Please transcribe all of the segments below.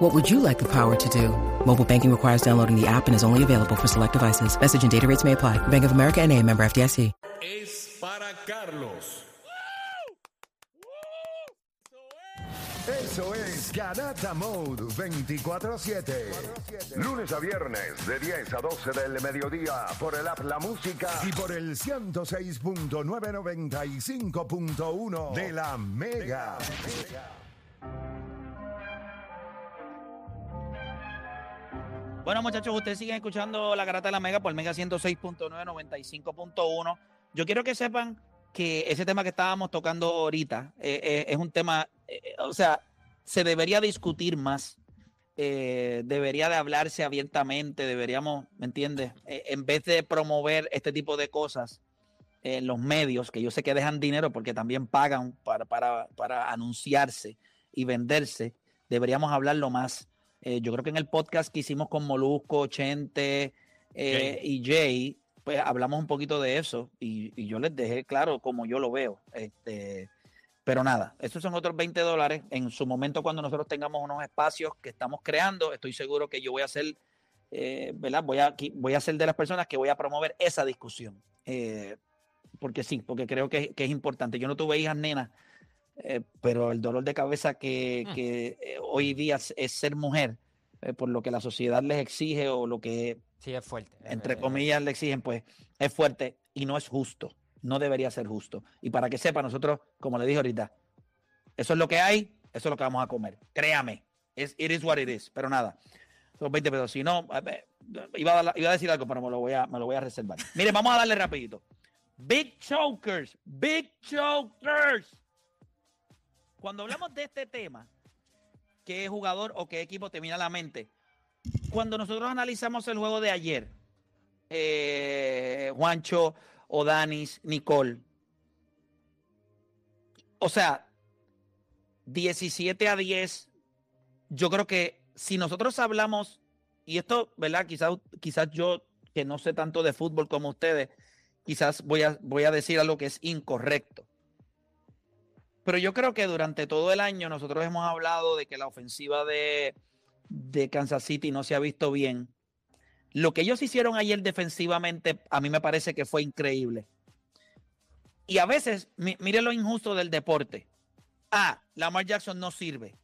What would you like the power to do? Mobile banking requires downloading the app and is only available for select devices. Message and data rates may apply. Bank of America and a member FDIC. es para Carlos. Eso es Garata Mode 24-7. Lunes a viernes de 10 a 12 del mediodía por el app La Música y por el 106.995.1 de la Mega. Bueno, muchachos, ustedes siguen escuchando la Garata de la Mega por Mega 106.9, 95.1. Yo quiero que sepan que ese tema que estábamos tocando ahorita eh, eh, es un tema, eh, o sea, se debería discutir más, debería de hablarse abiertamente, deberíamos, ¿me entiendes? En vez de promover este tipo de cosas en los medios, que yo sé que dejan dinero porque también pagan para, para, para anunciarse y venderse, deberíamos hablarlo más. Eh, yo creo que en el podcast que hicimos con Molusco, Chente eh, y Jay, pues hablamos un poquito de eso y, y yo les dejé claro como yo lo veo. Este, pero nada, estos son otros 20 dólares. En su momento, cuando nosotros tengamos unos espacios que estamos creando, estoy seguro que yo voy a ser, eh, ¿verdad? Voy a, voy a ser de las personas que voy a promover esa discusión. Porque sí, porque creo que, que es importante. Yo no tuve hijas nenas, eh, pero el dolor de cabeza que, que, eh, hoy día es, es ser mujer, eh, por lo que la sociedad les exige o lo que Sí, es fuerte. entre comillas, le exigen, pues es fuerte y no es justo. No debería ser justo. Y para que sepa, nosotros, como le dije ahorita, eso es lo que hay, eso es lo que vamos a comer. Créame, es, it is what it is. Pero nada, son 20 pesos. Si no, iba a, iba a decir algo, pero me lo, voy a, me lo voy a reservar. Mire, vamos a darle rapidito. Big Chokers, Big Chokers. Cuando hablamos de este tema, ¿qué jugador o qué equipo te viene la mente? Cuando nosotros analizamos el juego de ayer, eh, Juancho, Odanis, Nicole. O sea, 17 a 10. Yo creo que si nosotros hablamos, y esto, ¿verdad? Quizás quizás yo, que no sé tanto de fútbol como ustedes, quizás voy a, voy a decir algo que es incorrecto. Pero yo creo que durante todo el año nosotros hemos hablado de que la ofensiva de, de Kansas City no se ha visto bien. Lo que ellos hicieron ayer defensivamente, a mí me parece que fue increíble. Y a veces, mi- mire lo injusto del deporte. Ah, Lamar Jackson no sirve.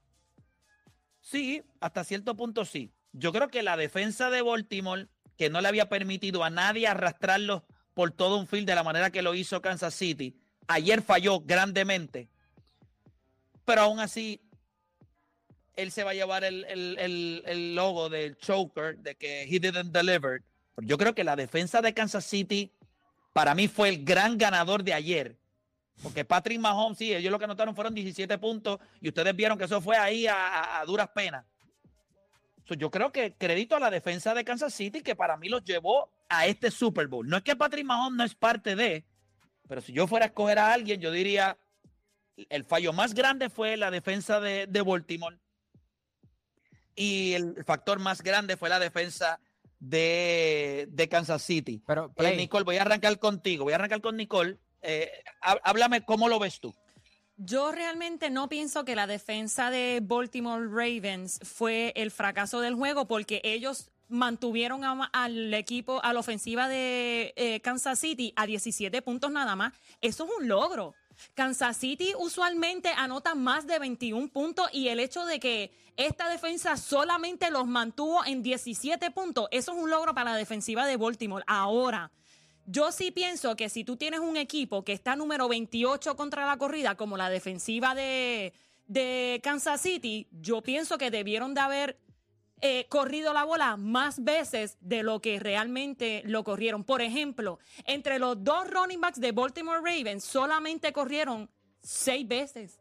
Sí, hasta cierto punto sí. Yo creo que la defensa de Baltimore, que no le había permitido a nadie arrastrarlos por todo un field de la manera que lo hizo Kansas City, ayer falló grandemente. Pero aún así, él se va a llevar el, el- el- el logo del choker de que he didn't deliver. Yo creo que la defensa de Kansas City para mí fue el gran ganador de ayer. Porque Patrick Mahomes, sí, ellos lo que anotaron fueron 17 puntos y ustedes vieron que eso fue ahí a, duras penas. Yo creo que crédito a la defensa de Kansas City que para mí los llevó a este Super Bowl. No es que Patrick Mahomes no es parte de, pero si yo fuera a escoger a alguien, yo diría, el fallo más grande fue la defensa de, de Baltimore y el factor más grande fue la defensa de, de Kansas City. Pero, Eh, Nicole, voy a arrancar contigo, voy a arrancar con Nicole. Eh, há- háblame cómo lo ves tú. Yo realmente no pienso que la defensa de Baltimore Ravens fue el fracaso del juego porque ellos mantuvieron a- al equipo, a la ofensiva de eh, Kansas City a 17 puntos nada más. Eso es un logro. Kansas City usualmente anota más de 21 puntos y el hecho de que esta defensa solamente los mantuvo en 17 puntos, eso es un logro para la defensiva de Baltimore. Ahora, yo sí pienso que si tú tienes un equipo que está número 28 contra la corrida, como la defensiva de, de Kansas City, yo pienso que debieron de haber eh, corrido la bola más veces de lo que realmente lo corrieron. Por ejemplo, entre los dos running backs de Baltimore Ravens solamente corrieron seis veces.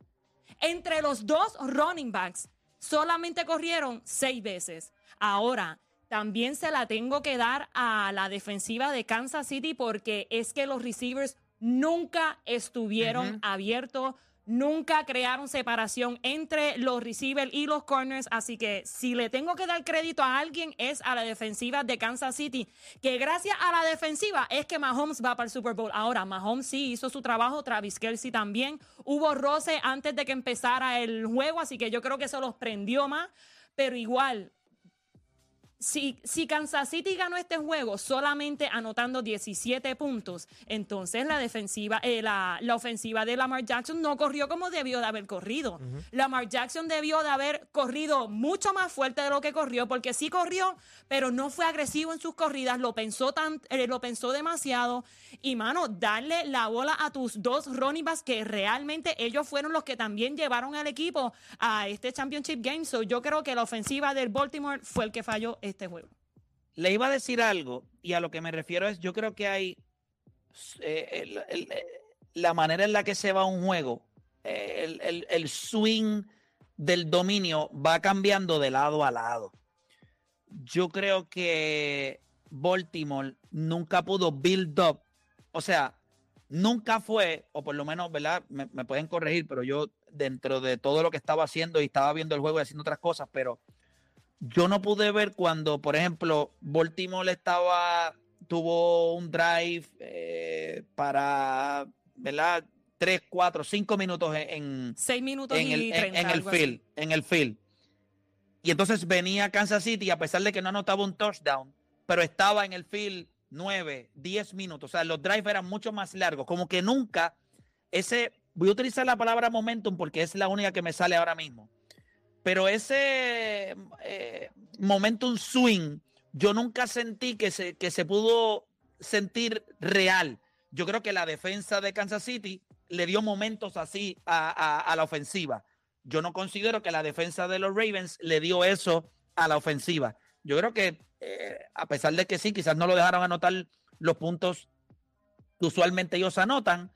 Entre los dos running backs solamente corrieron seis veces. Ahora, también se la tengo que dar a la defensiva de Kansas City porque es que los receivers nunca estuvieron abiertos, nunca crearon separación entre los receivers y los corners, así que si le tengo que dar crédito a alguien es a la defensiva de Kansas City, que gracias a la defensiva es que Mahomes va para el Super Bowl. Ahora, Mahomes sí hizo su trabajo, Travis Kelsey también, hubo roce antes de que empezara el juego, así que yo creo que eso los prendió más, pero igual si, si Kansas City ganó este juego solamente anotando 17 puntos, entonces la defensiva, eh, la, la ofensiva de Lamar Jackson no corrió como debió de haber corrido. Lamar Jackson debió de haber corrido mucho más fuerte de lo que corrió, porque sí corrió, pero no fue agresivo en sus corridas, lo pensó, tan, eh, lo pensó demasiado. Y mano, darle la bola a tus dos running backs, que realmente ellos fueron los que también llevaron al equipo a este Championship Game. So yo creo que la ofensiva del Baltimore fue el que falló este juego. Le iba a decir algo y a lo que me refiero es, yo creo que hay eh, eh, la manera en la que se va un juego, eh, el, el- swing del dominio va cambiando de lado a lado. Yo creo que Baltimore nunca pudo build up, o sea, nunca fue, o por lo menos, ¿verdad? Me pueden corregir, pero yo dentro de todo lo que estaba haciendo y estaba viendo el juego y haciendo otras cosas, pero yo no pude ver cuando, por ejemplo, Baltimore estaba, tuvo un drive eh, para, ¿verdad? Tres, cuatro, cinco minutos en, en- Seis minutos en y el, en- 30, en el algo así. field, en el field. Y entonces venía Kansas City, a pesar de que no anotaba un touchdown, pero estaba en el field nueve, diez minutos. O sea, los drives eran mucho más largos. Como que nunca ese, voy a utilizar la palabra momentum porque es la única que me sale ahora mismo. Pero ese eh, momentum swing, yo nunca sentí que se, que se pudo sentir real. Yo creo que la defensa de Kansas City le dio momentos así a, a- la ofensiva. Yo no considero que la defensa de los Ravens le dio eso a la ofensiva. Yo creo que, eh, a pesar de que sí, quizás no lo dejaron anotar los puntos que usualmente ellos anotan,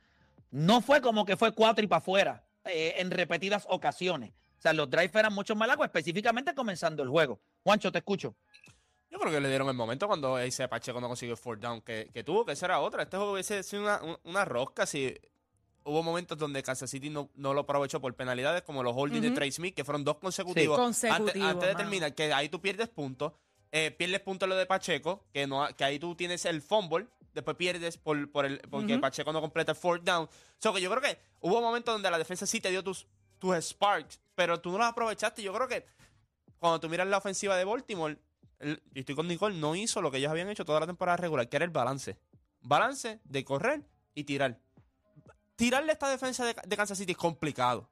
no fue como que fue cuatro y para afuera eh, en repetidas ocasiones. O sea, los drives eran mucho más largos, específicamente comenzando el juego. Juancho, te escucho. Yo creo que le dieron el momento cuando ese Pacheco no consiguió el fourth down que, que tuvo, que esa era otra. Este juego hubiese sido una, un- una rosca si hubo momentos donde Kansas City no, no lo aprovechó por penalidades, como los holding de. Trey Smith, que fueron dos consecutivos. Consecutivos, Antes, antes de terminar, que ahí tú pierdes puntos. eh, pierdes puntos lo de Pacheco, que no que ahí tú tienes el fumble, después pierdes por, por el, porque. Pacheco no completa el fourth down. So que yo creo que hubo momentos donde la defensa sí te dio tus, tus sparks, pero tú no los aprovechaste. Yo creo que cuando tú miras la ofensiva de Baltimore, el- y estoy con Nicole, no hizo lo que ellos habían hecho toda la temporada regular, que era el balance. Balance de correr y tirar. Tirarle esta defensa de, de Kansas City es complicado.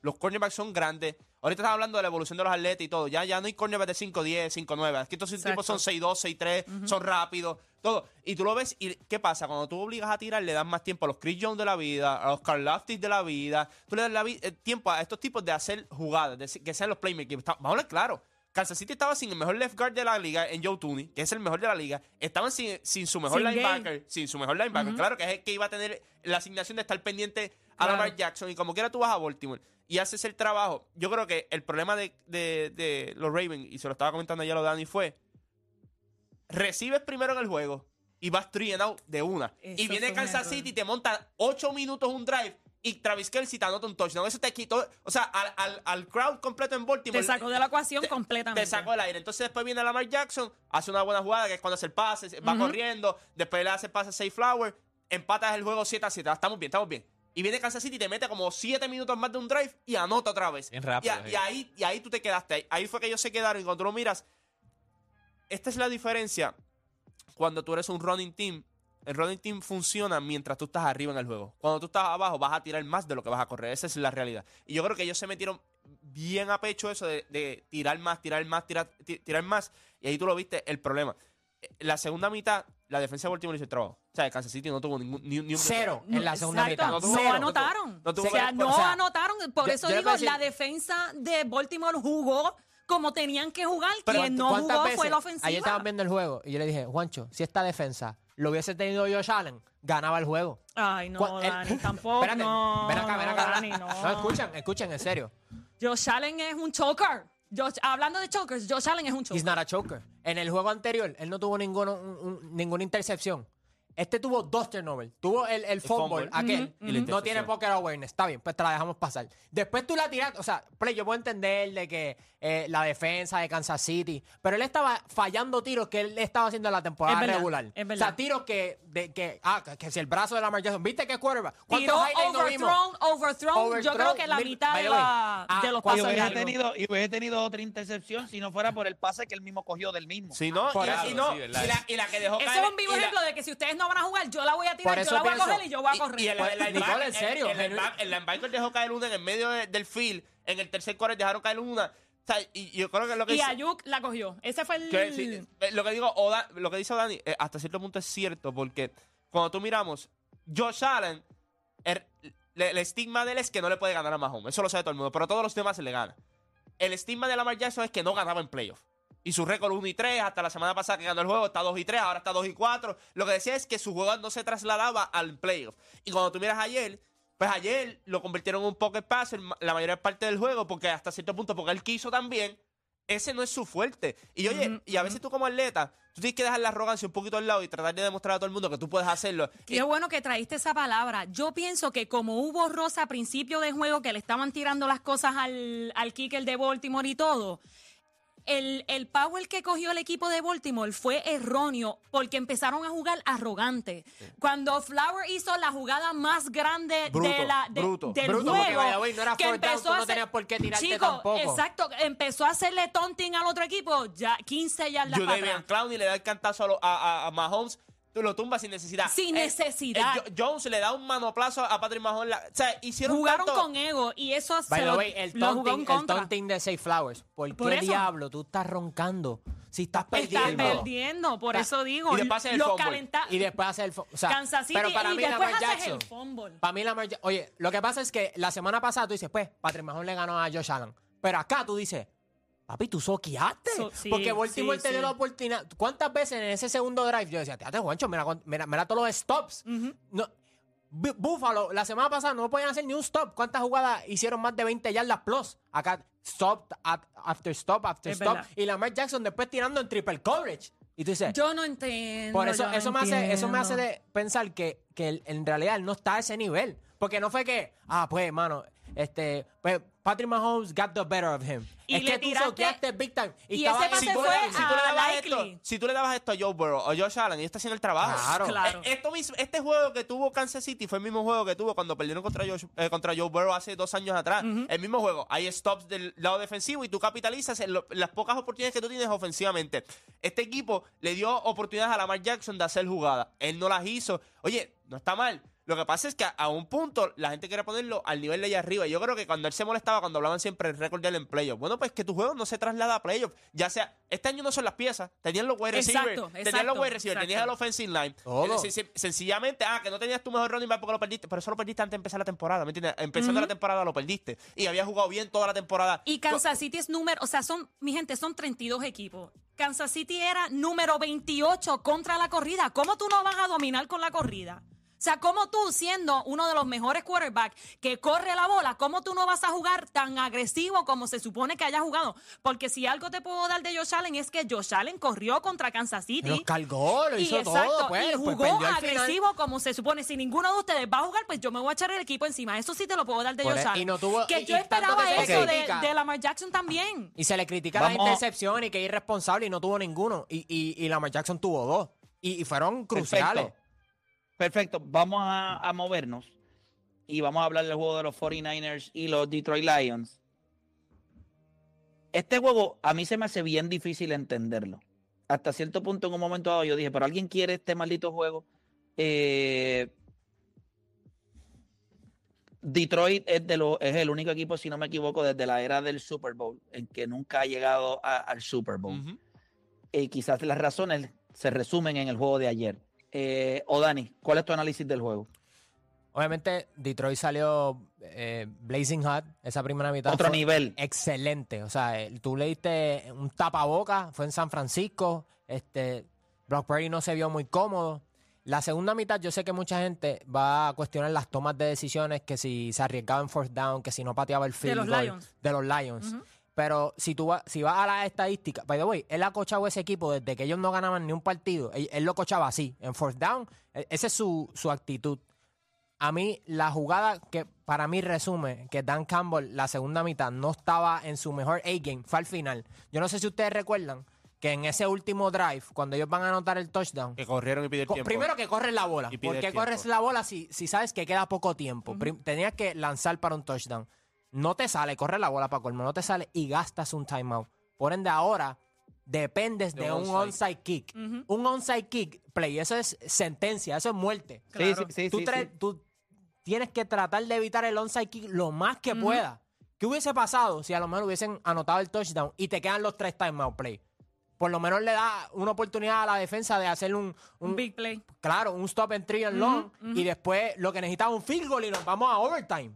Los cornerbacks son grandes. Ahorita estás hablando de la evolución de los atletas y todo. Ya, ya no hay cornerbacks de 5'10, 5'9. Aquí estos Exacto. tipos son 6'2, 6'3, son rápidos, todo. Y tú lo ves y ¿qué pasa? Cuando tú obligas a tirar, le das más tiempo a los Chris Jones de la vida, a los Carl Laftis de la vida. Tú le das la eh, tiempo a estos tipos de hacer jugadas, de que sean los playmakers. Vamos a hablar claro. Kansas City estaba sin el mejor left guard de la liga en Joe Tooney, que es el mejor de la liga. Estaban sin, sin su mejor Sin linebacker, sin su mejor linebacker. Claro que es el que iba a tener la asignación de estar pendiente a Claro. Lamar Jackson. Y como quiera tú vas a Baltimore y haces el trabajo. Yo creo que el problema de, de- de los Ravens, y se lo estaba comentando ayer a lo Dani, fue recibes primero en el juego y vas three and out de una. Eso y viene Kansas. City y te monta ocho minutos un drive y Travis Kelsey te anota un touchdown. Eso te quitó, o sea, al, al, al crowd completo en Baltimore. Te sacó de la ecuación te- completamente. Te sacó el aire. Entonces después viene Lamar Jackson, hace una buena jugada que es cuando hace el pase, va corriendo, después le hace el pase a Safe Flower, empatas el juego 7 a 7. Estamos bien, estamos bien. Y viene Kansas City y te mete como 7 minutos más de un drive y anota otra vez. Bien rápido, Y, a- sí. y ahí, y ahí tú te quedaste. Ahí, fue que ellos se quedaron. Y cuando tú lo miras, esta es la diferencia cuando tú eres un running team. El running team funciona mientras tú estás arriba en el juego. Cuando tú estás abajo, vas a tirar más de lo que vas a correr. Esa es la realidad. Y yo creo que ellos se metieron bien a pecho eso de, de tirar más, tirar más, tirar, ti- tirar más. Y ahí tú lo viste, el problema. La segunda mitad, la defensa de Baltimore hizo el trabajo. O sea, Kansas City no tuvo ningún, ni, ni un Cero en la segunda Exacto, mitad. No, Cero. anotaron. No tuvo- o sea, no o sea, anotaron. Por yo- eso yo digo, decir- la defensa de Baltimore jugó como tenían que jugar. Pero Quien no ¿cuántas jugó veces? fue la ofensiva. Ayer estaban viendo el juego y yo le dije, Juancho, si esta defensa lo hubiese tenido Josh Allen, ganaba el juego. Ay, no, el- Dani, tampoco. Espérate, no, ven acá, ven no, acá. Dani, no. escuchen, escuchen, en serio. Josh Allen es un choker. Josh- hablando de chokers, Josh Allen es un choker. He's not a choker. En el juego anterior, él no tuvo ninguno, un- un- ninguna intercepción. Este tuvo dos turnovers. Tuvo el, el fumble, fumble. aquel. Ujú. No tiene poker awareness. Está bien, pues te la dejamos pasar. Después tú la tiraste. O sea, play, yo puedo entender de que eh, la defensa de Kansas City. Pero él estaba fallando tiros que él estaba haciendo en la temporada Es verdad, regular. es O sea, verdad. tiros que, de, que, ah, que, si el brazo de la Jackson. ¿Viste qué quarterback? ¿Cuántos Tiró highlights no overthrown, overthrown, Yo creo que la mil- mitad de, la- ah, de los Y pasos hubiese, largos. tenido, y hubiese tenido otra intercepción si no fuera por el pase que él mismo cogió del mismo. Sí, no, y, eso, y no, sí, verdad. y la, y la que dejó Eso caer. es un vivo y la- ejemplo de que si ustedes no van a jugar, yo la voy a tirar, Por yo eso la voy a pienso- coger y yo voy a correr. Y el, Pues, el Nicole, en serio, El, el, linebacker- el dejó caer una en el medio de- del field. En el tercer quarter dejaron caer una. O sea, y yo creo que lo que y dice- Ayuk la cogió. Ese fue el... que sí, eh, lo que digo, Oda- lo que dice Dani, eh, hasta cierto punto es cierto, porque cuando tú miramos, Josh Allen, el, le- el estigma de él es que no le puede ganar a Mahomes. Eso lo sabe todo el mundo, pero a todos los demás se le gana. El estigma de Lamar Jackson es que no ganaba en playoff. Y su récord 1 y 3, hasta la semana pasada que ganó el juego, está 2 y 3, ahora está 2 y 4. Lo que decía es que su juego no se trasladaba al playoff. Y cuando tú miras ayer, pues ayer lo convirtieron en un pocket passer la mayor parte del juego, porque hasta cierto punto, porque él quiso también, ese no es su fuerte. Y oye, y a veces tú como atleta, tú tienes que dejar la arrogancia un poquito al lado y tratar de demostrar a todo el mundo que tú puedes hacerlo. Qué bueno que traíste esa palabra. Yo pienso que como hubo rosa a principio de juego que le estaban tirando las cosas al, al kicker de Baltimore y todo, el, el power que cogió el equipo de Baltimore fue erróneo porque empezaron a jugar arrogante. Cuando Flower hizo la jugada más grande Bruto, de la, de- bruto. del Bruto, juego, porque, way, no era que down, empezó tú a no hacer- tenías por qué tirarte Chico, tampoco. Exacto, empezó a hacerle taunting al otro equipo, ya 15 yardas para Judavian atrás. Clowney le da el cantazo a, a- a Mahomes. Tú lo tumbas sin necesidad. Sin Eh, necesidad. eh, Jo- Jones le da un manoplazo a Patrick Mahomes. La- o sea, hicieron Jugaron tanto- con ego y eso By se lo, way, el lo jugó en taunting, el contra. taunting de Safe Flowers. ¿Por, Por qué eso. diablo tú estás roncando? Si estás Estás perdiendo. perdiendo, por eso digo. y después hace el fumble. calenta- Y después hace el... fu- O sea, Kansas City pero para y mí después Lamar Jackson... el fumble. Para mí Lamar Jackson... Oye, lo que pasa es que la semana pasada tú dices, pues, Patrick Mahomes le ganó a Josh Allen. Pero acá tú dices, papi, tú soqueaste. So- sí, porque Baltimore sí, te dio sí. la oportunidad. ¿Cuántas veces en ese segundo drive yo decía, te Juancho, mira, mira, mira todos los stops? no, Bu- Buffalo, la semana pasada no podían hacer ni un stop. ¿Cuántas jugadas hicieron más de 20 yardas plus? Acá, stop, at- after stop, after Es stop. verdad. Y Lamar Jackson después tirando en triple coverage. Y tú dices, Yo no entiendo. por eso, yo no eso, me hace, eso me hace entiendo. de pensar que, que él- en realidad él no está a ese nivel. Porque no fue que, ah, pues, hermano, este, pues, Patrick Mahomes got the better of him. Y es le que tú tiraste- soqueaste big time. Y, y estaba ese pase en- si tú, fue le, si tú le a dabas Likely. esto, si tú le dabas esto a Joe Burrow o Josh Allen, y está haciendo el trabajo. Claro. Claro. Eh, esto mismo- este juego que tuvo Kansas City fue el mismo juego que tuvo cuando perdieron contra, Josh- eh, contra Joe Burrow hace dos años atrás. El mismo juego. Hay stops del lado defensivo y tú capitalizas en lo- las pocas oportunidades que tú tienes ofensivamente. Este equipo le dio oportunidades a Lamar Jackson de hacer jugadas. Él no las hizo. Oye, no está mal. Lo que pasa es que a, a un punto la gente quiere ponerlo al nivel de allá arriba. Yo creo que cuando él se molestaba, cuando hablaban siempre el récord de él en playoff. Bueno, pues que tu juego no se traslada a playoff. Ya sea, este año no son las piezas. Tenían los wide receivers. Exacto, tenían los wide receivers. Tenías el offensive line. Todo. Sen- sen- sencillamente, ah, que no tenías tu mejor running back porque lo perdiste. Pero eso lo perdiste antes de empezar la temporada. ¿Me entiendes? Empezando la temporada lo perdiste. Y había jugado bien toda la temporada. Y Kansas City es número, o sea, son, mi gente, son 32 equipos. Kansas City era número 28 contra la corrida. ¿Cómo tú no vas a dominar con la corrida? O sea, ¿cómo tú, siendo uno de los mejores quarterbacks que corre la bola, cómo tú no vas a jugar tan agresivo como se supone que haya jugado? Porque si algo te puedo dar de Josh Allen es que Josh Allen corrió contra Kansas City. Los cargó, lo Y hizo exacto, todo, pues. y pues jugó agresivo como se supone. Si ninguno de ustedes va a jugar, pues yo me voy a echar el equipo encima. Eso sí te lo puedo dar de Por Josh e- Allen. y no tuvo- que y- yo y esperaba eso de, critica. de Lamar Jackson también. Y se le critica la Vamos- intercepción y que es irresponsable y no tuvo ninguno. Y, y, y Lamar Jackson tuvo dos. Y, y fueron cruciales. Perfecto. Perfecto. Vamos a, a movernos y vamos a hablar del juego de los 49ers y los Detroit Lions. Este juego a mí se me hace bien difícil entenderlo. Hasta cierto punto, en un momento dado, yo dije, pero alguien quiere este maldito juego. Eh, Detroit es, de lo- es el único equipo, si no me equivoco, desde la era del Super Bowl, en que nunca ha llegado a- al Super Bowl. Ujú. Y quizás las razones se resumen en el juego de ayer. Eh, o Dani, ¿cuál es tu análisis del juego? Obviamente, Detroit salió eh, blazing hot esa primera mitad. Otro fue nivel. Excelente. O sea, eh, tú le diste un tapaboca, fue en San Francisco. Este, Brock Purdy no se vio muy cómodo. La segunda mitad, yo sé que mucha gente va a cuestionar las tomas de decisiones, que si se arriesgaba en fourth down, que si no pateaba el field los goal Lions. de los Lions. Pero si tú vas, si vas a las estadísticas, by the way, él ha cochado ese equipo desde que ellos no ganaban ni un partido. Él, él lo cochaba así, en fourth down. E- Esa es su, su actitud. A mí, la jugada que para mí resume que Dan Campbell, la segunda mitad, no estaba en su mejor A-game, fue al final. Yo no sé si ustedes recuerdan que en ese último drive, cuando ellos van a anotar el touchdown, Que corrieron y pidieron Co- tiempo. Primero que corres la bola. ¿Por qué corres la bola si, si sabes que queda poco tiempo? Tenías que lanzar para un touchdown. No te sale, corre la bola para colmo, no te sale y gastas un timeout. Por ende, ahora dependes de, De un onside. kick. Un onside kick, play, eso es sentencia, eso es muerte. Sí, sí, sí, tú, sí, tú tienes que tratar de evitar el onside kick lo más que pueda. ¿Qué hubiese pasado si a lo mejor hubiesen anotado el touchdown y te quedan los tres timeout play? Por lo menos le da una oportunidad a la defensa de hacer un, Un un, big play. claro, un stop and three and long y después lo que necesitaba un field goal y nos vamos a overtime.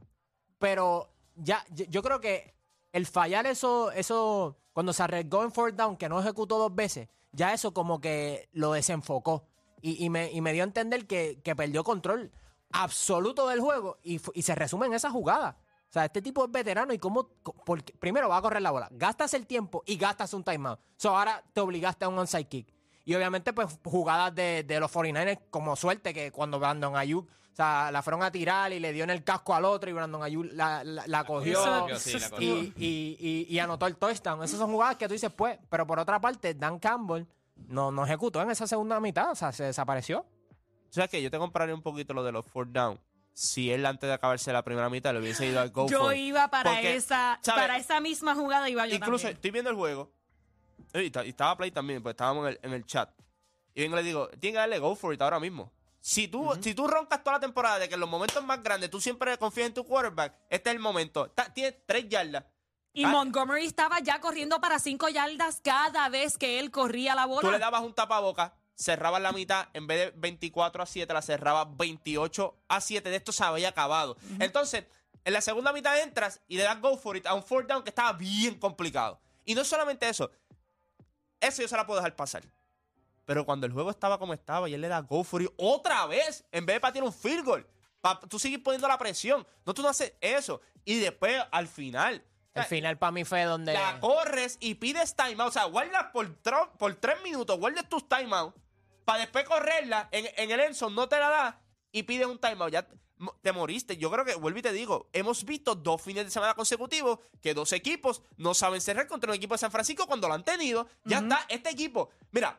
Pero ya, yo, creo que el fallar eso, eso, cuando se arriesgó en fourth down, que no ejecutó dos veces, ya eso como que lo desenfocó y, y me, y me dio a entender que, que perdió control absoluto del juego y, y se resume en esa jugada. O sea, este tipo es veterano y cómo, porque primero va a correr la bola, gastas el tiempo y gastas un timeout. So ahora te obligaste a un onside kick. Y obviamente, pues, jugadas de, de los 49ers como suerte que cuando Brandon Ayuk, sea, la fueron a tirar y le dio en el casco al otro y Brandon Ayuk la, la- la cogió Sí, y, y- y- y anotó el touchdown. Esas son jugadas que tú dices, pues, pero por otra parte, Dan Campbell no, no ejecutó en esa segunda mitad, o sea, se desapareció. ¿Sabes qué? Yo te compraría un poquito lo de los fourth down. Si él antes de acabarse la primera mitad le hubiese ido al go Yo for it. iba para Porque, esa ¿sabes? para esa misma jugada iba yo Incluso también. estoy viendo el juego. eh, Y, ta- y estaba Play también, pues estábamos en el, en el chat. Y vengo y le digo, tiene que darle go for it ahora mismo. Si tú, si tú roncas toda la temporada de que en los momentos más grandes tú siempre confías en tu quarterback, este es el momento. Ta- Tiene tres yardas. Y Ah. Montgomery estaba ya corriendo para cinco yardas cada vez que él corría la bola. Tú le dabas un tapaboca, cerrabas la mitad, en vez de 24 a 7, la cerrabas 28 a 7. De esto se había acabado. Entonces, en la segunda mitad entras y le das go for it a un fourth down que estaba bien complicado. Y no solamente eso, eso yo se la puedo dejar pasar. Pero cuando el juego estaba como estaba y él le da go for it otra vez, en vez de patear un field goal, pa- tú sigues poniendo la presión. No, tú no haces eso. Y después, al final, El final para mí fue donde... la corres y pides timeout. O sea, guardas por, por tres minutos, guardas tus timeout para después correrla en, en el Enson, no te la da y pides un timeout. Ya te moriste. Yo creo que, vuelvo y te digo, hemos visto dos fines de semana consecutivos que dos equipos no saben cerrar contra un equipo de San Francisco cuando lo han tenido. Ya está, este equipo, mira.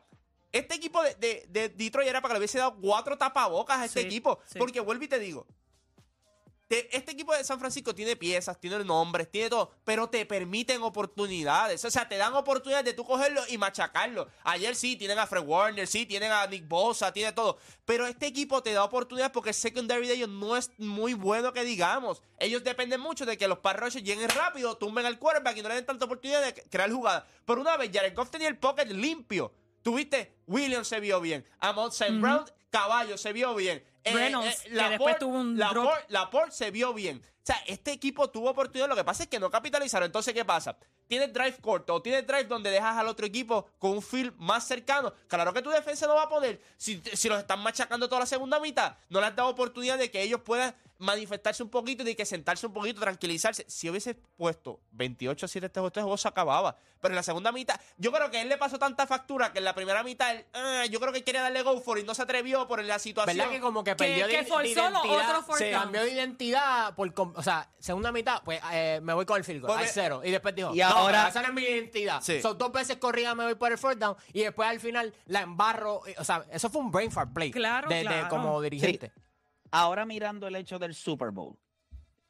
Este equipo de, de- de Detroit era para que le hubiese dado cuatro tapabocas a este Sí, equipo. sí. Porque vuelvo y te digo, te- este equipo de San Francisco tiene piezas, tiene nombres, tiene todo, pero te permiten oportunidades. O sea, te dan oportunidades de tú cogerlo y machacarlo. Ayer sí, tienen a Fred Warner, sí, tienen a Nick Bosa, tiene todo. Pero este equipo te da oportunidades porque el secondary de ellos no es muy bueno que digamos. Ellos dependen mucho de que los pass rushers lleguen rápido, tumben al quarterback y no le den tanta oportunidad de crear jugadas. Pero una vez Jared Goff tenía el pocket limpio. Tuviste, Williams se vio bien. Amon St. Brown, Caballo se vio bien. Eh, Reynolds, que Laporte- después tuvo un drop. Laporte- Laporte se vio bien. O sea, este equipo tuvo oportunidad. Lo que pasa es que no capitalizaron. Entonces, ¿qué pasa? Tienes drive corto o tienes drive donde dejas al otro equipo con un field más cercano. Claro que tu defensa no va a poder. Si, si los están machacando toda la segunda mitad, no les has dado oportunidad de que ellos puedan manifestarse un poquito y de que sentarse un poquito, tranquilizarse. Si hubiese puesto 28 a 7 este juego, este juego se acababa. Pero en la segunda mitad, yo creo que él le pasó tanta factura que en la primera mitad, él, ah, yo creo que quería darle go for y no se atrevió por la situación. ¿Verdad que como que perdió que de, de forzó los identidad? se cambió de identidad por... O sea, segunda mitad, pues eh, me voy con el field goal, Porque- al cero. Y después dijo, Y no, ahora- esa no es mi identidad. Sí. Son dos veces corrida, me voy por el fourth down. Y después al final la embarro. O sea, eso fue un brain fart play. Claro, de, de claro. como dirigente. Ahora mirando el hecho del Super Bowl,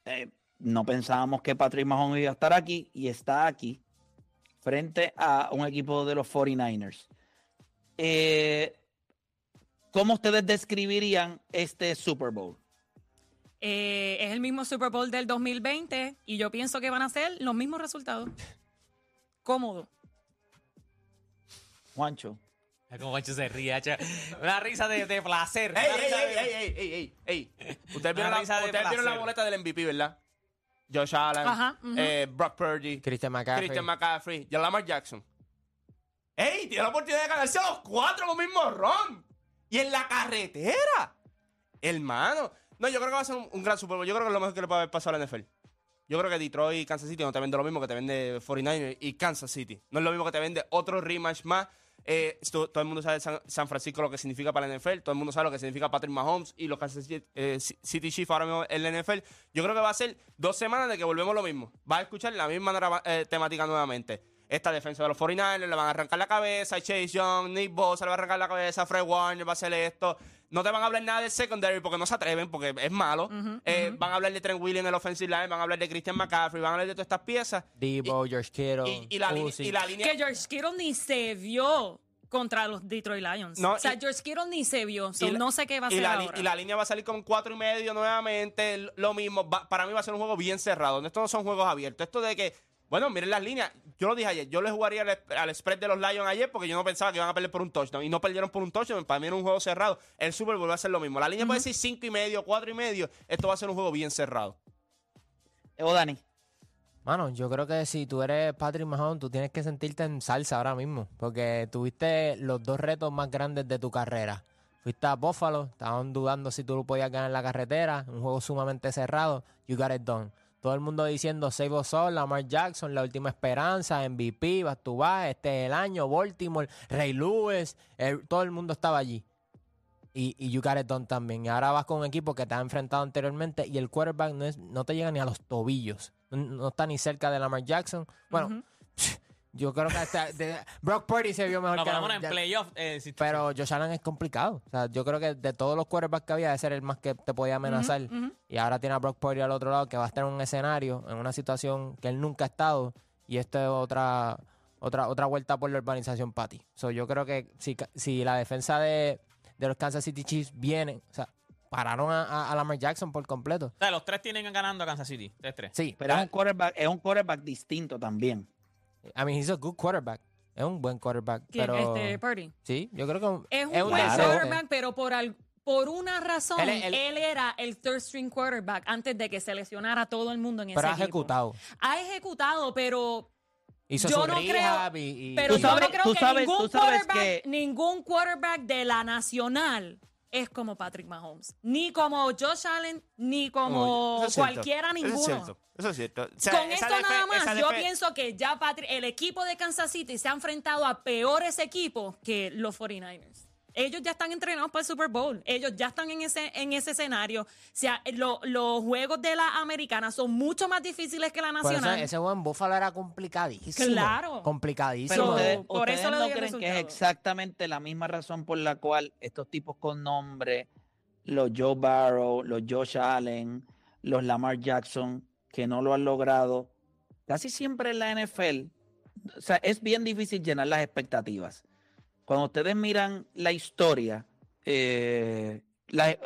eh, no pensábamos que Patrick Mahomes iba a estar aquí y está aquí frente a un equipo de los 49ers. Eh, ¿Cómo ustedes describirían este Super Bowl? Eh, es el mismo Super Bowl del 2020 y yo pienso que van a ser los mismos resultados. Cómodo. Juancho. Como Juancho se ríe, hacha. Una risa de, de placer. ¡Ey, una ey, risa ey, de- ey, ey, ey, ey, ey! Ustedes vieron, la, risa de ustedes vieron la boleta del MVP, ¿verdad? Josh Allen, Ajá, eh, Brock Purdy, Christian McCaffrey. Christian McCaffrey y Lamar Jackson. ¡Ey! Tiene la oportunidad de ganarse a los cuatro con mismo ron. Y en la carretera. Hermano. No, yo creo que va a ser un, gran Super. Yo creo que es lo mejor que le puede haber pasado a la NFL. Yo creo que Detroit y Kansas City no te vende lo mismo que te vende 49ers y Kansas City. No es lo mismo que te vende otro rematch más. Eh, todo el mundo sabe San, San Francisco lo que significa para la NFL, todo el mundo sabe lo que significa Patrick Mahomes y los Kansas City, eh, City Chiefs ahora mismo en la NFL. Yo creo que va a ser dos semanas de que volvemos lo mismo. Va a escuchar la misma eh, temática nuevamente. Esta defensa de los 49ers le van a arrancar la cabeza, Chase Young, Nick Bosa le va a arrancar la cabeza, Fred Warner va a hacer esto. No te van a hablar nada del secondary porque no se atreven, porque es malo. Eh, Van a hablar de Trent Williams en el offensive line, van a hablar de Christian McCaffrey, van a hablar de todas estas piezas. Debo, George Kittle, Y, y la, y la línea... Que George Kittle ni se vio contra los Detroit Lions. No, o sea, y- George Kittle ni se vio. So, y la- no sé qué va a y ahora. y la línea va a salir con cuatro y medio nuevamente, lo mismo. Va- para mí va a ser un juego bien cerrado. Estos no son juegos abiertos. Esto de que, bueno, miren las líneas. Yo lo dije ayer, yo le jugaría al, al spread de los Lions ayer porque yo no pensaba que iban a perder por un touchdown. Y no perdieron por un touchdown. Para mí era un juego cerrado. El Super Bowl va a ser lo mismo. La línea puede decir cinco y medio, cuatro y medio. Esto va a ser un juego bien cerrado. O Dani. Mano, yo creo que si tú eres Patrick Mahomes, tú tienes que sentirte en salsa ahora mismo. Porque tuviste los dos retos más grandes de tu carrera. Fuiste a Buffalo, estaban dudando si tú lo podías ganar en la carretera. Un juego sumamente cerrado. You got it done. Todo el mundo diciendo Save us all, Lamar Jackson, la última esperanza, MVP, vas, este es el año, Baltimore, Ray Lewis, el- todo el mundo estaba allí. Y, y you got it done también. Y ahora vas con un equipo que te ha enfrentado anteriormente y el quarterback no, es, no te llega ni a los tobillos. No, no está ni cerca de Lamar Jackson. Bueno, yo creo que hasta de- Brock Purdy se vio mejor No, que por lo Lamar menos en Jackson. playoff. eh, si- Pero Josh Allen es complicado. O sea, yo creo que de todos los quarterbacks que había, ese era el más que te podía amenazar. Y ahora tiene a Brock Purdy al otro lado que va a estar en un escenario, en una situación que él nunca ha estado. Y esto es otra otra otra vuelta por la urbanización Patty. So, yo creo que si, ca- si la defensa de, de los Kansas City Chiefs viene, o sea, pararon a, a- a Lamar Jackson por completo. O sea, los tres tienen ganando a Kansas City. 3-3. Sí, Pero es ah, un quarterback, es un quarterback distinto también. I mean, he's a good quarterback. Es un buen quarterback. ¿Quién? Pero, Este, Purdy. sí, yo creo que Es un buen decente. quarterback, pero por, al- por una razón, Él él, es- él- era el third string quarterback antes de que se lesionara todo el mundo en Pero ese ha equipo. ejecutado. Ha ejecutado, pero Hizo yo su no creo, rehab y, y- pero Tú yo sabes- no creo tú que sabes- ningún tú sabes quarterback, que- ningún quarterback de la nacional es como Patrick Mahomes, ni como Josh Allen, ni como Eso cierto. cualquiera Eso es ninguno. cierto. Eso es cierto. O sea, Con esto nada más, yo pienso que ya Patrick, el equipo de Kansas City se ha enfrentado a peores equipos que los 49ers. Ellos ya están entrenados para el Super Bowl. Ellos ya están en ese, en ese escenario. O sea, lo- los juegos de la americana son mucho más difíciles que la Por eso nacional. ese buen Buffalo era complicadísimo. Claro. Complicadísimo. Pero So, por ustedes eso no creen que es exactamente la misma razón por la cual estos tipos con nombre, los Joe Barrow, los Josh Allen, los Lamar Jackson, que no lo han logrado, casi siempre en la NFL, o sea, es bien difícil llenar las expectativas. Cuando ustedes miran la historia, eh,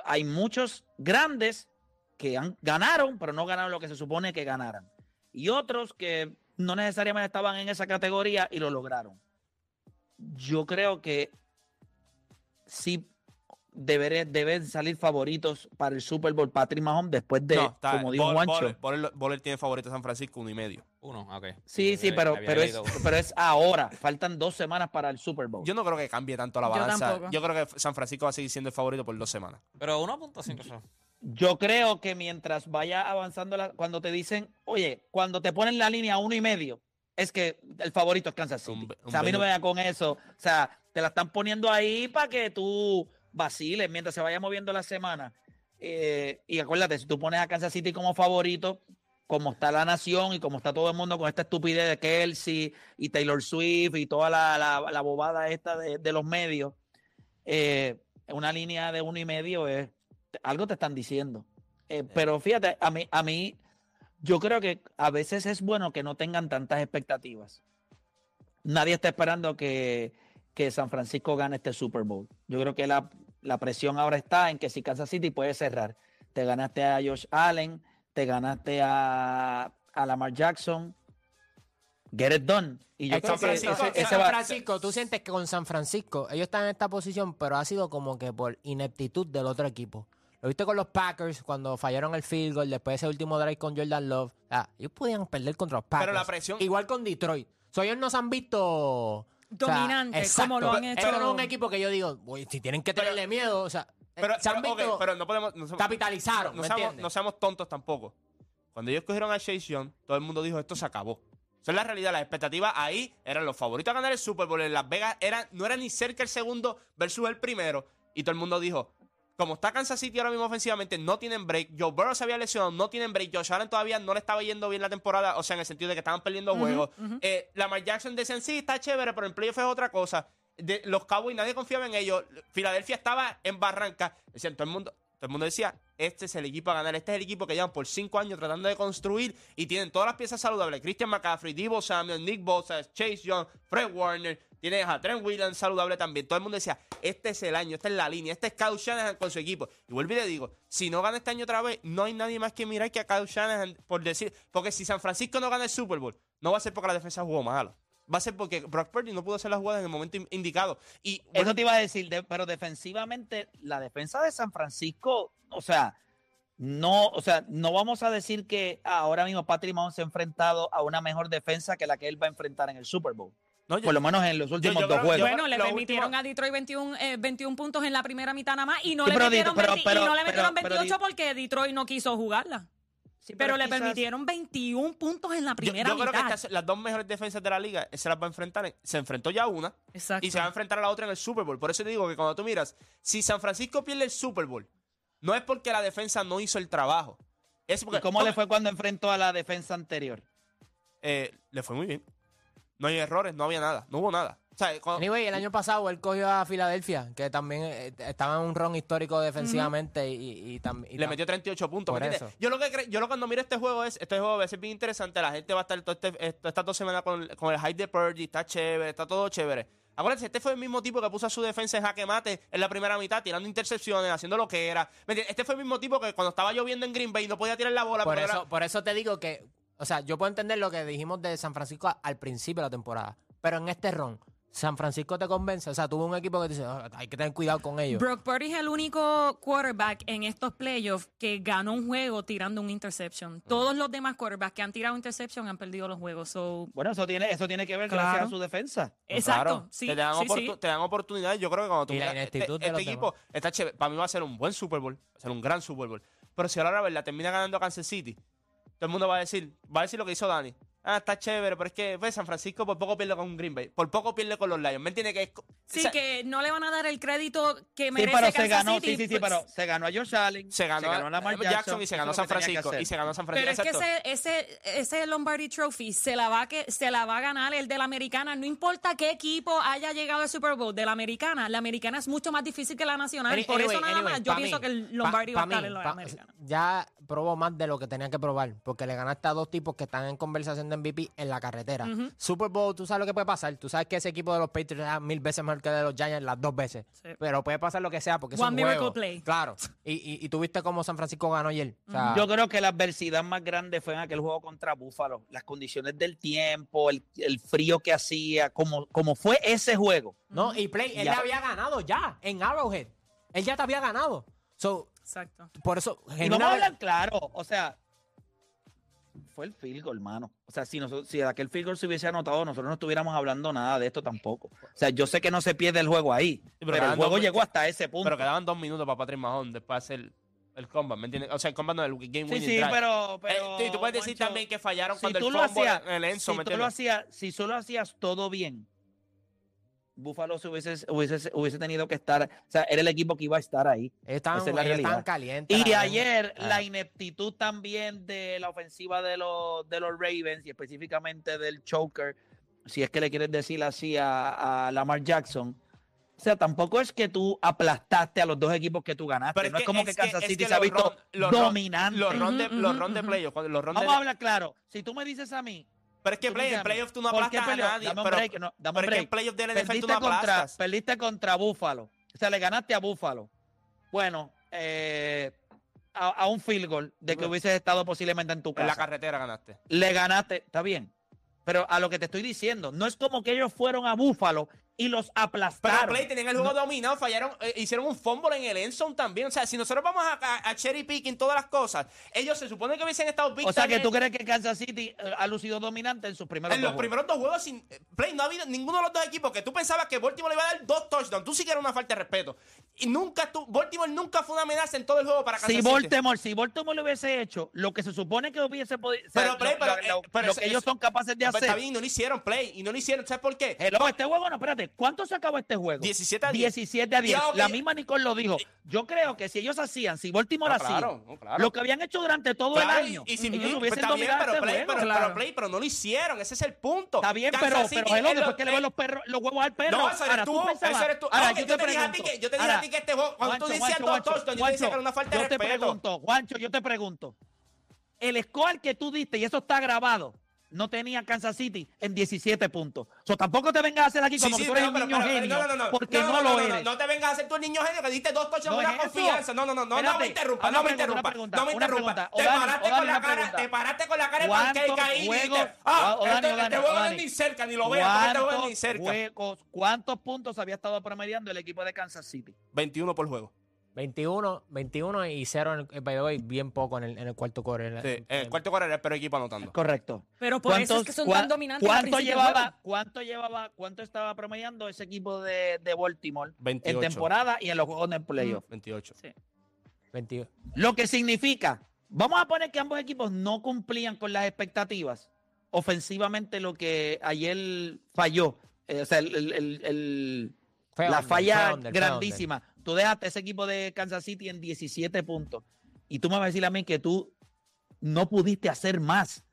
hay muchos grandes que ganaron, pero no ganaron lo que se supone que ganaran. Y otros que no necesariamente estaban en esa categoría y lo lograron. Yo creo que sí deberé- deben salir favoritos para el Super Bowl Patrick Mahomes después de, No, está- como dijo Ball- Juancho. Ball tiene favorito a San Francisco uno y medio. Uno, ok. Sí, sí, pero, pero, es, leído. pero es ahora. Faltan dos semanas para el Super Bowl. Yo no creo que cambie tanto la balanza. Yo, creo que San Francisco va a seguir siendo el favorito por dos semanas. Pero 1.5 son. Yo creo que mientras vaya avanzando, la- cuando te dicen, oye, cuando te ponen la línea uno y medio, es que el favorito es Kansas City. Un o sea, a mí no me vaya con eso. O sea, te la están poniendo ahí para que tú vaciles mientras se vaya moviendo la semana. Eh, y acuérdate, si tú pones a Kansas City como favorito, como está la nación y como está todo el mundo con esta estupidez de Kelsey y Taylor Swift y toda la, la- la bobada esta de, de los medios, eh, una línea de uno y medio es algo te están diciendo. Eh, pero fíjate, a mí, a mí, yo creo que a veces es bueno que no tengan tantas expectativas. Nadie está esperando que, que San Francisco gane este Super Bowl. Yo creo que la, la presión ahora está en que si Kansas City puede cerrar. Te ganaste a Josh Allen, te ganaste a, a Lamar Jackson. Get it done. Y yo creo San que Francisco, ese- que ese San va- Francisco, tú sientes que con San Francisco ellos están en esta posición, pero ha sido como que por ineptitud del otro equipo. Lo viste con los Packers cuando fallaron el field goal después de ese último drive con Jordan Love. Ah, ellos podían perder contra los Packers. Pero la presión- Igual con Detroit. So, ellos no se han visto o sea, Dominantes, como lo han hecho. no es un equipo que yo digo, "Uy, si tienen que tenerle miedo, o sea, Pero, se han pero, no podemos. No, somos- capitalizaron, no ¿me seamos, entiendes? no seamos tontos tampoco. Cuando ellos cogieron a Chase Young, todo el mundo dijo, esto se acabó. Esa es la realidad. Las expectativas ahí eran los favoritos a ganar el Super Bowl. En Las Vegas era, no era ni cerca el segundo versus el primero. Y todo el mundo dijo, como está Kansas City ahora mismo ofensivamente, no tienen break. Joe Burrow se había lesionado, no tienen break. Josh Allen todavía no le estaba yendo bien la temporada, o sea, en el sentido de que estaban perdiendo juegos. Eh, Lamar Jackson decían, sí, está chévere, pero en playoff es otra cosa. De, los Cowboys, nadie confiaba en ellos. Filadelfia estaba en barranca. Decían, todo el mundo, todo el mundo decía, este es el equipo a ganar, este es el equipo que llevan por cinco años tratando de construir y tienen todas las piezas saludables. Christian McCaffrey, Divo Samuel, Nick Bosa, Chase Young, Fred Warner, tienes a Trent Williams saludable también. Todo el mundo decía, este es el año, esta es la línea, este es Kyle Shanahan con su equipo. Y vuelvo y le digo, si no gana este año otra vez, no hay nadie más que mirar que a Kyle Shanahan por decir, porque si San Francisco no gana el Super Bowl, no va a ser porque la defensa jugó malo. Va a ser porque Brock Purdy no pudo hacer las jugadas en el momento in- indicado. Y bueno, Eso te iba a decir, de- pero defensivamente, la defensa de San Francisco, o sea, no, o sea, no vamos a decir que ahora mismo Patrick Mahomes se ha enfrentado a una mejor defensa que la que él va a enfrentar en el Super Bowl. no, yo- Por lo menos en los últimos yo dos creo- juegos. Bueno, le permitieron a Detroit 21, eh, 21 puntos en la primera mitad nada más y no Sí, le pero metieron, Di- pero- 20 y no le metieron pero- pero 28 Di- porque Detroit no quiso jugarla. Sí, Pero le quizás- permitieron 21 puntos en la yo- primera yo creo que estas- las dos mejores defensas de la liga se las va a enfrentar. en- se enfrentó ya una Exacto. y se va a enfrentar a la otra en el Super Bowl. Por eso te digo que cuando tú miras, si San Francisco pierde el Super Bowl, no es porque la defensa no hizo el trabajo. Es porque, ¿Y cómo le fue cuando enfrentó a la defensa anterior? Eh, le fue muy bien. No hay errores, no había nada, no hubo nada. O sea, cuando- Anyway, el año pasado él cogió a Filadelfia, que también eh, estaba en un ron histórico defensivamente y, y, y tam- y le tam- metió 38 puntos. Por eso. Yo lo que cre- yo lo cuando miro este juego es, este juego va a ser bien interesante. La gente va a estar todo este- esto- estas dos semanas con, con el hype de Purdy, está chévere, está todo chévere. Acuérdense, este fue el mismo tipo que puso a su defensa en jaque mate en la primera mitad, tirando intercepciones, haciendo lo que era. ¿Me entiendes? Este fue el mismo tipo que cuando estaba lloviendo en Green Bay no podía tirar la bola. por pero eso, era- por eso te digo que, o sea, yo puedo entender lo que dijimos de San Francisco a- al principio de la temporada, pero en este ron, San Francisco te convence, o sea, tuvo un equipo que te dice, "Ah, hay que tener cuidado con ellos. Brock Purdy es el único quarterback en estos playoffs que ganó un juego tirando un interception. Todos los demás quarterbacks que han tirado interception han perdido los juegos. So, Bueno, eso tiene, eso tiene que ver Claro. gracias a su defensa. exacto. Claro, Sí, te, dan sí, sí. te dan oportunidades. Yo creo que cuando tú miras, este, este equipo está chévere. Para mí va a ser un buen Super Bowl, va a ser un gran Super Bowl. Pero si ahora la verdad termina ganando Kansas City, todo el mundo va a decir, va a decir lo que hizo Dani. Ah, está chévere, pero es que pues, San Francisco por poco pierde con Green Bay, por poco pierde con los Lions. ¿Me entiendes? Que es, Sí, o sea, que no le van a dar el crédito que Sí, merece pero se ganó, City, sí, sí, sí, pues, pero se ganó a Josh Allen, se ganó, a Lamar eh, Jackson, y se ganó es San Francisco. Y se ganó San Pero Francisco. es que ese, ese, ese Lombardi Trophy se la, va que, se la va a ganar el de la americana. No importa qué equipo haya llegado al Super Bowl de la americana. La americana es mucho más difícil que la nacional. Por eso nada anyway, más yo pienso mí, que el pa- Lombardi va a estar mí, en la pa- americana. Ya probó más de lo que tenía que probar, porque le ganaste a dos tipos que están en conversación de MVP en la carretera. Super Bowl, tú sabes lo que puede pasar. Tú sabes que ese equipo de los Patriots es mil veces mejor que de los Giants las dos veces. Sí. Pero puede pasar lo que sea, porque es One un miracle juego. play. Claro. Y, y, y tú viste cómo San Francisco ganó ayer. O sea, Yo creo que la adversidad más grande fue en aquel juego contra Búfalo. Las condiciones del tiempo, el, el frío que hacía, como, como fue ese juego. No, y Play, él Ya. le había ganado ya en Arrowhead. Él ya te había ganado. So, Exacto. por eso, Y vamos a hablar claro, o sea, fue el field goal, hermano. O sea, si, nosotros, si aquel field goal se hubiese anotado, nosotros no estuviéramos hablando nada de esto tampoco. O sea, yo sé que no se pierde el juego ahí, pero pero, el juego dos- llegó hasta ese punto. Pero quedaban dos minutos para Patrick Mahomes después de hacer el combat, ¿me entiendes? O sea, el combat no, el game sí, winning sí, drive. pero, Eh, pero y tú puedes decir también que fallaron si cuando tú el lo fumble hacías, en el Enzo, si ¿me tú lo hacías, si solo hacías todo bien, Búfalo se hubiese, hubiese, hubiese tenido que estar, o sea, era el equipo que iba a estar ahí. Esa es la realidad. calientes. Y ayer Ah. la ineptitud también de la ofensiva de los, de los Ravens y específicamente del choker, si es que le quieres decir así a, a Lamar Jackson. O sea, tampoco es que tú aplastaste a los dos equipos que tú ganaste. Pero no es, como que, Kansas City que se ha visto ron- los ron- dominante. Los ron de, los ron playoff, cuando- los ron de- Vamos a hablar claro. Si tú me dices a mí, Pero es que play, en playoff tú no ¿por qué aplastas a nadie. Dame un pero, break, no, dame un pero es que en playoff de NFL tú no contra, aplastas. perdiste contra Búfalo. O sea, le ganaste a Búfalo. Bueno, eh, a, a un field goal de que hubieses estado posiblemente en tu En la casa. carretera ganaste. le ganaste, está bien. Pero a lo que te estoy diciendo, no es como que ellos fueron a Búfalo y los Pero aplastaron. Play tenían el juego dominado, fallaron, eh, hicieron un fumble en el end zone también. O sea, si nosotros vamos a, a, a cherry picking todas las cosas, ellos se supone que hubiesen estado o sea, que tú crees que Kansas City eh, ha lucido dominante en sus primeros en dos los juegos? primeros dos juegos sin eh, Play no ha habido ninguno de los dos equipos que tú pensabas que Baltimore le iba a dar dos touchdowns. Tú sí que era una falta de respeto. Y nunca tú, Baltimore nunca fue una amenaza en todo el juego para Kansas Si City. Baltimore, si Baltimore lo hubiese hecho lo que se supone que hubiese podido, o sea, Pero, Play, lo, pero, lo- lo- pero lo eso- que ellos son capaces de Pues hacer. Está bien, y no lo hicieron, Play. Y no lo hicieron. ¿Sabes por qué? Hello, este juego no, espérate, ¿cuánto se acabó este juego? 17 a 10. 17 a 10. Ya, ok. La misma Nicole lo dijo. Yo creo que si ellos hacían, si Baltimore No, hacía claro, no, claro. lo que habían hecho durante todo Claro, el año, y, y si ellos pues hubiesen bien, dominado pero, este play, juego. pero, Claro. pero Play, pero no lo hicieron. Ese es el punto. Está bien, Kansas pero, City pero hello, después los- que le ven los, perros, los huevos al perro. No, eso eres Ahora, tú, pensabas- eso eres tú. Ahora, Ah, yo yo te te dije a ti que- yo te dije ahora, a ti que este juego, cuando tú Juancho, decías Juancho, dos touchdowns, yo te decía que era una falta de yo te respeto. pregunto, Juancho, yo te pregunto. El score que tú diste, y eso está grabado, no tenía Kansas City en 17 puntos. O sea, tampoco te vengas a hacer aquí Sí, como sí, que tú eres pero- un niño pero- pero- genio, no, no, no, porque no, no, lo eres. No, te vengas a hacer tú el niño genio que diste dos touchdowns No con una confianza. No, no, no, no, no me interrumpa, no me interrumpa. No me interrumpa. Te paraste con la cara, te paraste con la cara de ¿Cuántos pancake ahí y dijiste, ah, este, juego no es ni cerca, ni lo porque este juego ni ¿Cuántos cerca. ¿Cuántos puntos había estado promediando el equipo de Kansas City? 21 por juego. 21, 21 y 0 en el, by the way, bien poco en el, en el cuarto core. En el- Sí, en- el cuarto cuarto era el peor equipo anotando. Correcto. Pero por eso es que son tan dominantes ¿Cuánto llevaba, cuánto llevaba, cuánto estaba promediando ese equipo de, de Baltimore 28. en temporada y en los juegos de playoff? 28. 22. Lo que significa, vamos a poner que ambos equipos no cumplían con las expectativas. Ofensivamente lo que ayer falló, eh, o sea, el- el- el- el, Fue la under, falla grandísima. Tú dejaste ese equipo de Kansas City en 17 puntos. Y tú me vas a decir a mí que tú no pudiste hacer más.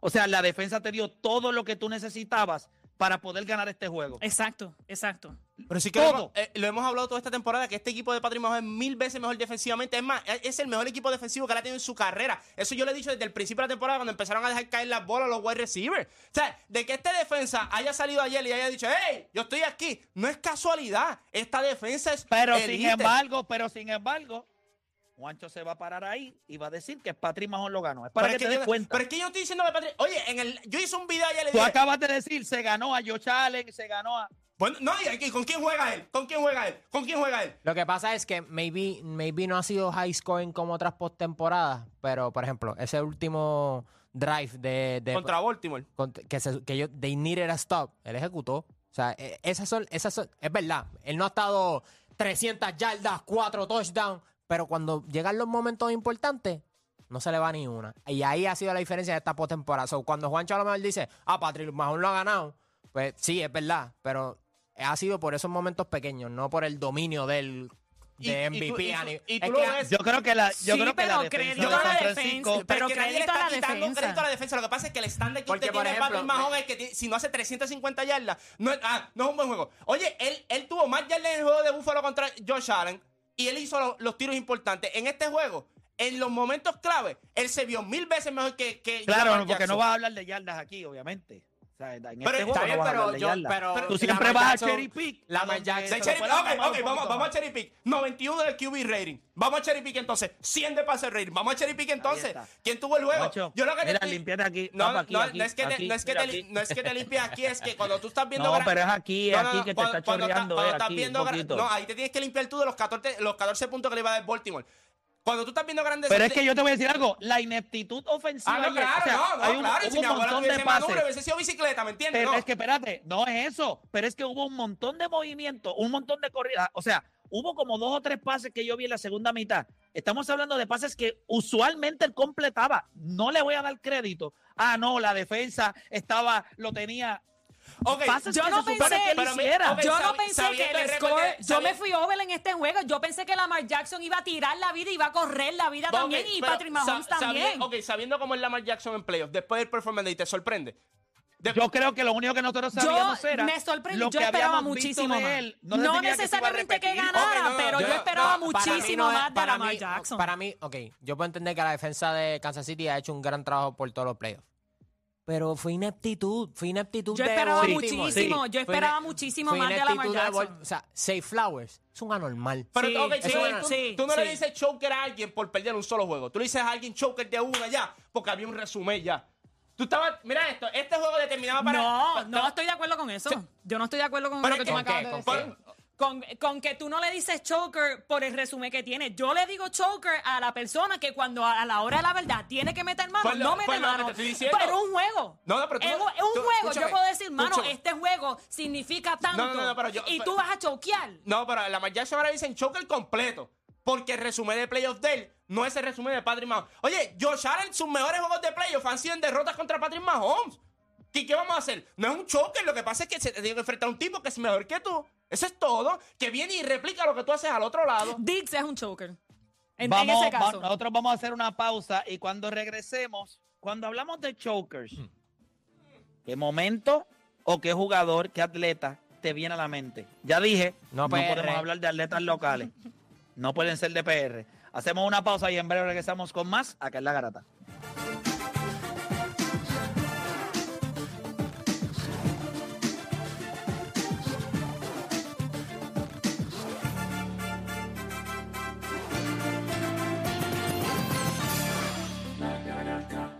O sea, la defensa te dio todo lo que tú necesitabas para poder ganar este juego. Exacto, exacto. Pero sí que Todo. lo, hemos- eh, lo hemos hablado toda esta temporada, que este equipo de Patrick Mahomes es mil veces mejor defensivamente. Es más, es el mejor equipo defensivo que él ha tenido en su carrera. Eso yo lo he dicho desde el principio de la temporada, cuando empezaron a dejar caer las bolas a los wide receivers. O sea, de que este defensa haya salido ayer y haya dicho, hey, yo estoy aquí, no es casualidad. Esta defensa es Pero sin elite. embargo, pero sin embargo, Juancho se va a parar ahí y va a decir que Patrick Mahon lo ganó. Es para Pero que es te yo, des cuenta. pero es que yo no estoy diciendo que Patrick. Oye, en el, yo hice un video ayer y le Tú dije. acabas de decir, se ganó a Josh Allen, se ganó a... Bueno, no, y aquí, ¿con quién juega él? ¿Con quién juega él? ¿Con quién juega él? Lo que pasa es que maybe, maybe no ha sido high scoring como otras postemporadas, pero por ejemplo, ese último drive de, de- Contra Baltimore. con- que, se, que yo they needed a stop, él ejecutó. O sea, eh, esas son, esas son, es verdad, él no ha estado 300 yardas, 4 touchdowns, pero cuando llegan los momentos importantes, no se le va ni una. Y ahí ha sido la diferencia de esta postemporada. So, cuando Juancho a lo mejor dice, ah, Patrick Mahomes lo ha ganado, pues sí, es verdad, pero ha sido por esos momentos pequeños, no por el dominio del de y tú- MVP. y tú- a ni- y es tú que lo ha- ves- Yo creo que la, yo Sí, creo que la pero defensa de San defensa. Francisco... Pero que crédito a está la quitando defensa. crédito a la defensa. Lo que pasa es que el estándar que Porque, usted tiene ejemplo, Patrick Mahomes es que ti- si no hace 350 yardas, no, es- ah, no es un buen juego. Oye, él, él tuvo más yardas en el juego de Buffalo contra Josh Allen y él hizo los, los tiros importantes. En este juego, en los momentos clave, él se vio mil veces mejor que, que Claro, porque no vas a hablar de yardas aquí, obviamente. O sea, en Pero este está bien, no pero yo- pero Tú siempre Lamar vas a cherry pick. Lamar a donde Jackson- cherry- ok, ok, vamos, vamos a cherry pick. 91 del QB rating. Vamos a cherry pick entonces. 100 de pase rating. Vamos a cherry pick entonces. ¿Quién tuvo el juego? Macho, Yo lo que mira, limpiate aquí, No, aquí, no, aquí, no es que te, no es que te, no es que te limpies aquí, es que cuando tú estás viendo No, pero es aquí, es aquí que te está chorreando, cuando estás viendo. No, ahí te tienes que limpiar tú de los 14, los 14 puntos que le iba a dar Baltimore. Cuando tú estás viendo grandes Pero es que yo te voy a decir algo, la ineptitud ofensiva Ah, no, claro, o sea, no, no, hay un, claro. hubo si un montón de pases. hubiese sido bicicleta, ¿me entiendes? Pero No. es que espérate, no es eso, pero es que hubo un montón de movimientos, un montón de corridas, o sea, hubo como dos o tres pases que yo vi en la segunda mitad. Estamos hablando de pases que usualmente él completaba. No le voy a dar crédito. Ah, no, la defensa estaba, lo tenía. Ok, pases Yo que no se pensé- que pero Yo no pensé que el score. de- Yo me fui over en este juego. Yo pensé que Lamar Jackson iba a tirar la vida, iba a correr la vida también. Y Patrick Mahomes también. sabiendo- ok, sabiendo cómo es Lamar Jackson en playoffs, después del performance de ahí, ¿te sorprende? De- Yo creo que lo único que nosotros Yo sabíamos era. me sorprendí, lo yo que esperaba muchísimo de más. él. No, necesariamente que ganara, Ok, no, no, pero yo- yo, esperaba no, muchísimo no es- más de para Lamar mí- Jackson. Para mí, ok, yo puedo entender que la defensa de Kansas City ha hecho un gran trabajo por todos los playoffs. Pero fue ineptitud, fue ineptitud Yo de esperaba Baltimore. muchísimo, yo Fue esperaba ine- muchísimo fue más de ineptitud Lamar de Jackson. Bal- O sea, Safe Flowers es un anormal. Pero, Sí, ok, sí, eso tú, no- sí, tú no le sí. dices choker a alguien por perder un solo juego. Tú le dices a alguien choker de una ya, porque había un resumen ya. Tú estabas, mira esto, este juego determinado para. No, no estoy de acuerdo con eso. Yo no estoy de acuerdo con lo que tú me acabas de decir. ¿Con que tú no le dices choker por el resumen que tiene. Yo le digo choker a la persona que cuando a la hora de la verdad tiene que meter mano, Pues lo- no mete pues mano. Pero un juego. No, no, pero tú es, un- es un tú- juego. yo puedo decir, mano, este juego significa tanto. no, no, pero yo- y pero- tú vas a choquear. No, pero la Jackson ahora dicen choker completo. Porque el resumen de playoff de él no es el resumen de Patrick Mahomes. Oye, Josh Allen, sus mejores juegos de playoff han sido en derrotas contra Patrick Mahomes. ¿Qué, ¿Qué vamos a hacer? No es un choker, lo que pasa es que se te tiene que enfrentar a un tipo que es mejor que tú. Eso es todo. Que viene y replica lo que tú haces al otro lado. Dix es un choker. En, en Vamos, ese caso. va- nosotros vamos a hacer una pausa y cuando regresemos, cuando hablamos de chokers, ¿qué momento o qué jugador, qué atleta te viene a la mente? Ya dije, No no, podemos hablar de atletas locales. No pueden ser de PR. Hacemos una pausa y en breve regresamos con más acá en La Garata.